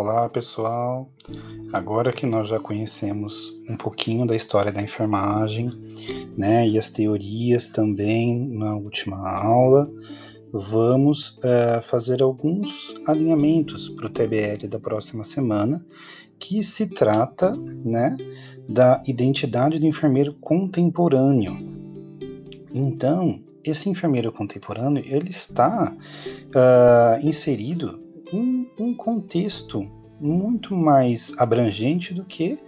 Olá, pessoal. Agora que nós já conhecemos um pouquinho da história da enfermagem, né, e as teorias também na última aula, vamos uh, fazer alguns alinhamentos para o TBL da próxima semana, que se trata, né, da identidade do enfermeiro contemporâneo. Então, esse enfermeiro contemporâneo ele está uh, inserido em um contexto muito mais abrangente do que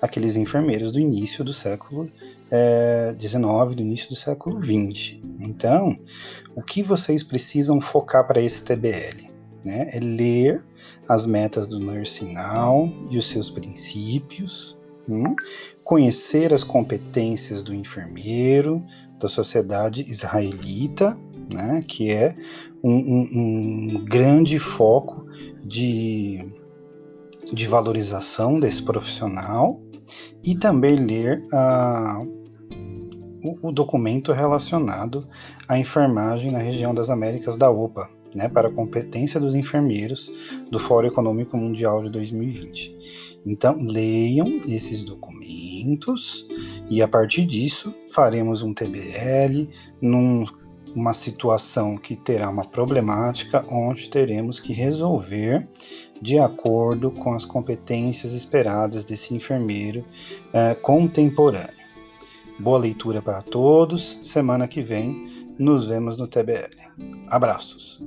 aqueles enfermeiros do início do século XIX, é, do início do século XX. Então, o que vocês precisam focar para esse TBL? Né, é ler as metas do Nursing Now e os seus princípios, hum, conhecer as competências do enfermeiro, da sociedade israelita, né, que é um, um, um grande foco de, de valorização desse profissional e também ler uh, o, o, documento relacionado à enfermagem na região das Américas da OPA, né, para a competência dos enfermeiros do Fórum Econômico Mundial de 2020. Então, leiam esses documentos e a partir disso faremos um TBL num uma situação que terá uma problemática onde teremos que resolver de acordo com as competências esperadas desse enfermeiro é, contemporâneo. Boa leitura para todos. Semana que vem nos vemos no TBL. Abraços.